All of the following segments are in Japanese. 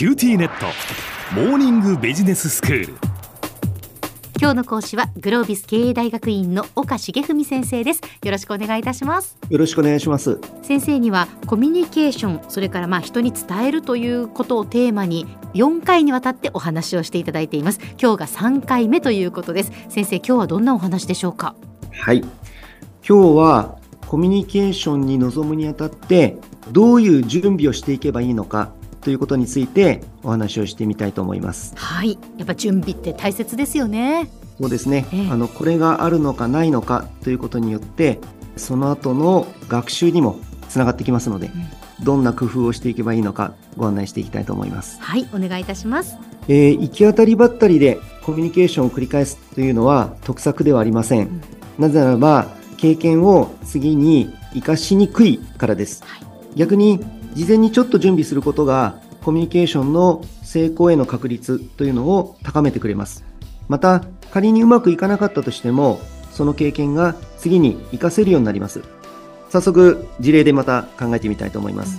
QTnet。モーニングビジネススクール。今日の講師はグロービス経営大学院の岡重文先生です。よろしくお願いいたします。よろしくお願いします。先生にはコミュニケーションそれからまあ人に伝えるということをテーマに4回にわたってお話をしていただいています。今日が3回目ということです。先生今日はどんなお話でしょうか？はい。今日はコミュニケーションに臨むにあたってどういう準備をしていけばいいのかということについてお話をしてみたいと思います。はい。やっぱ準備って大切ですよね。そうですね、ええ。あのこれがあるのかないのかということによってその後の学習にもつながってきますので、どんな工夫をしていけばいいのかご案内していきたいと思います。はい。お願いいたします。えー行き当たりばったりでコミュニケーションを繰り返すというのは得策ではありません。ん。なぜならば、経験を次に活かしにくいからです。はい。逆に、事前にちょっと準備することが、コミュニケーションの成功への確率というのを高めてくれます。また、仮にうまくいかなかったとしても、その経験が次に活かせるようになります。早速、事例でまた考えてみたいと思います。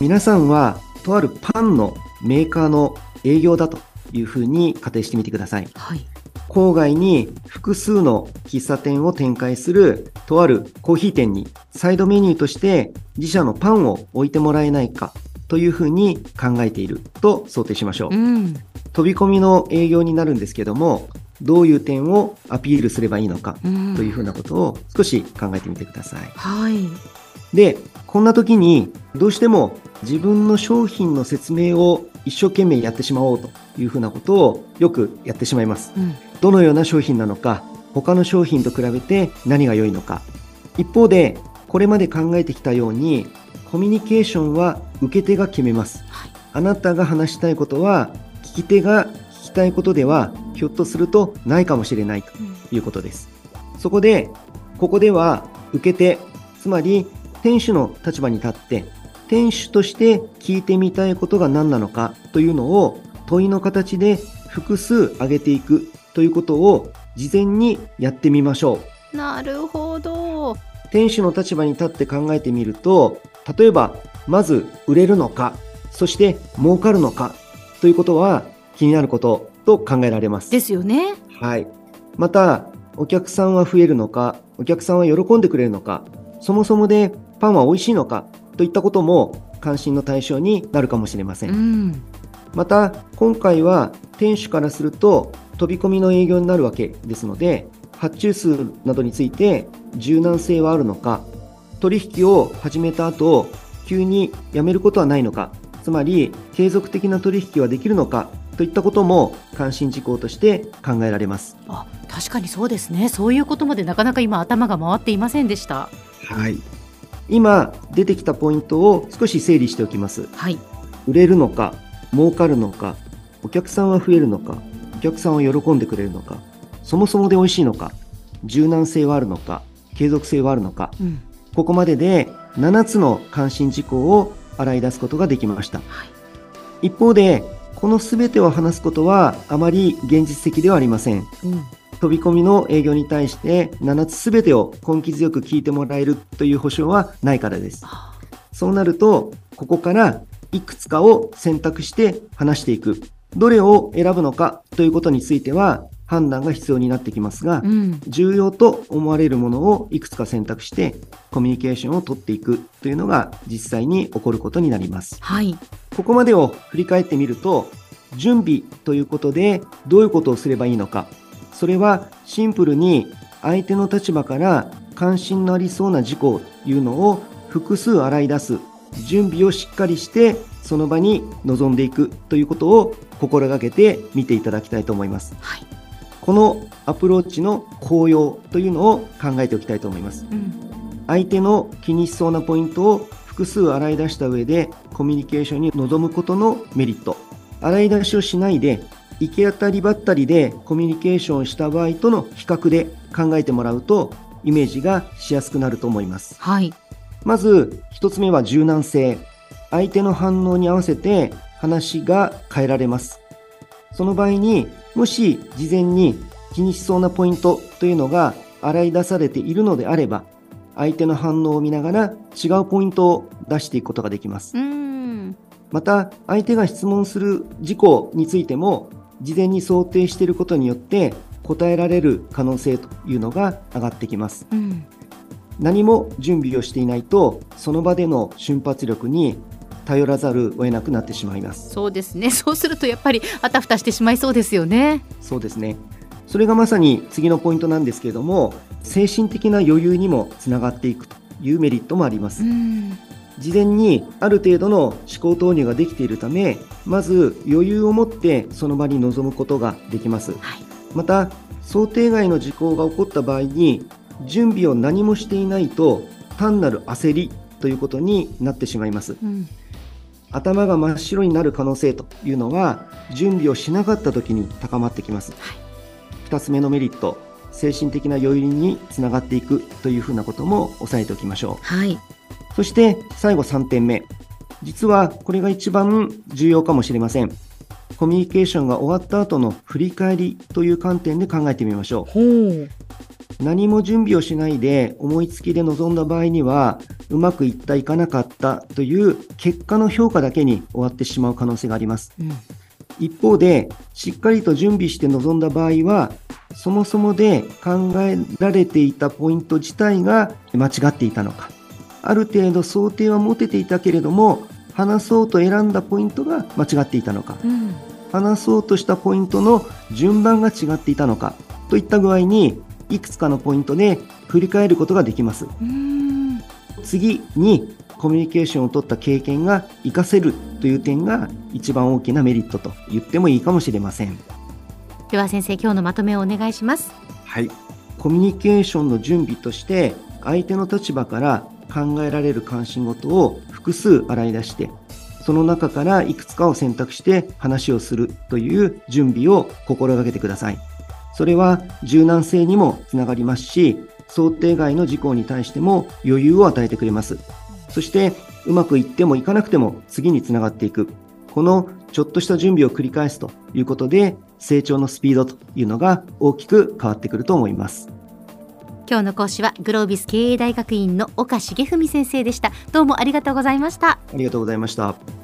皆さんは、とあるパンのメーカーの営業だというふうに仮定してみてください。はい郊外に複数の喫茶店を展開するとあるコーヒー店にサイドメニューとして自社のパンを置いてもらえないかというふうに考えていると想定しましょう。うん飛び込みの営業になるんですけども、どういう点をアピールすればいいのかうんというふうなことを少し考えてみてください。はいで、こんな時にどうしても自分の商品の説明を一生懸命やってしまおうというふうなことをよくやってしまいます。うんどのような商品なのか、他の商品と比べて何が良いのか。一方で、これまで考えてきたように、コミュニケーションは受け手が決めます。はいあなたが話したいことは、聞き手が聞きたいことでは、ひょっとするとないかもしれないということです。そこで、ここでは受け手、つまり店主の立場に立って、店主として聞いてみたいことが何なのかというのを問いの形で複数挙げていくということを事前にやってみましょう。なるほど店主の立場に立って考えてみると、例えば、まず売れるのか、そして儲かるのかということは気になることと考えられます。ですよねはい。また、お客さんは増えるのか、お客さんは喜んでくれるのか、そもそもでパンは美味しいのかといったことも関心の対象になるかもしれません。うんまた、今回は店主からすると飛び込みの営業になるわけですので、発注数などについて柔軟性はあるのか、取引を始めた後、急にやめることはないのか、つまり継続的な取引はできるのかといったことも関心事項として考えられます。あ確かにそうですねそういうことまでなかなか今頭が回っていませんでしたはい。今出てきたポイントを少し整理しておきます。はい売れるのか、儲かるのか、お客さんは増えるのか、お客さんは喜んでくれるのか、そもそもで美味しいのか、柔軟性はあるのか、継続性はあるのか、うんここまでで7つの関心事項を洗い出すことができました。はい一方で、この全てを話すことはあまり現実的ではありません。うん飛び込みの営業に対して7つ全てを根気強く聞いてもらえるという保証はないからです。あそうなると、ここからいくつかを選択して話していく。どれを選ぶのかということについては判断が必要になってきますが、うん重要と思われるものをいくつか選択してコミュニケーションを取っていくというのが実際に起こることになります。はいここまでを振り返ってみると、準備ということでどういうことをすればいいのか。それはシンプルに相手の立場から関心のありそうな事項というのを複数洗い出す。準備をしっかりしてその場に臨んでいくということを心がけて見ていただきたいと思います。はいこのアプローチの効用というのを考えておきたいと思います。うん相手の気にしそうなポイントを複数洗い出した上でコミュニケーションに臨むことのメリット。洗い出しをしないで行き当たりばったりでコミュニケーションをした場合との比較で考えてもらうとイメージがしやすくなると思います。はいまず一つ目は柔軟性。相手の反応に合わせて話が変えられます。その場合にもし事前に気にしそうなポイントというのが洗い出されているのであれば相手の反応を見ながら違うポイントを出していくことができます。うんまた、相手が質問する事項についても、事前に想定していることによって答えられる可能性というのが上がってきます。うん何も準備をしていないと、その場での瞬発力に頼らざるを得なくなってしまいます。そうですね そうするとやっぱりあたふたしてしまいそうですよねそうですね。それがまさに次のポイントなんですけれども、精神的な余裕にもつながっていくというメリットもあります。うん事前にある程度の思考投入ができているため、まず余裕を持ってその場に臨むことができます。はいまた、想定外の事項が起こった場合に、準備を何もしていないと、単なる焦りということになってしまいます。うん頭が真っ白になる可能性というのは、準備をしなかった時に高まってきます。はい2つ目のメリット、精神的な余裕につながっていくというふうなことも押さえておきましょう。はいそして最後3点目。実はこれが一番重要かもしれません。コミュニケーションが終わった後の振り返りという観点で考えてみましょう。何も準備をしないで思いつきで臨んだ場合には、うまくいったいかなかったという結果の評価だけに終わってしまう可能性があります。うん一方で、しっかりと準備して臨んだ場合は、そもそもで考えられていたポイント自体が間違っていたのか、ある程度想定は持てていたけれども、話そうと選んだポイントが間違っていたのか、うん話そうとしたポイントの順番が違っていたのか、といった具合に、いくつかのポイントで振り返ることができます。うん次にコミュニケーションを取った経験が活かせるという点が一番大きなメリットと言ってもいいかもしれません。では先生今日のまとめをお願いしますはい。コミュニケーションの準備として相手の立場から考えられる関心事を複数洗い出してその中からいくつかを選択して話をするという準備を心がけてください。それは柔軟性にもつながりますし、想定外の事項に対しても余裕を与えてくれます。そして、うまくいってもいかなくても次につながっていく。このちょっとした準備を繰り返すということで、成長のスピードというのが大きく変わってくると思います。今日の講師はグロービス経営大学院の岡重文先生でしたどうもありがとうございましたありがとうございました。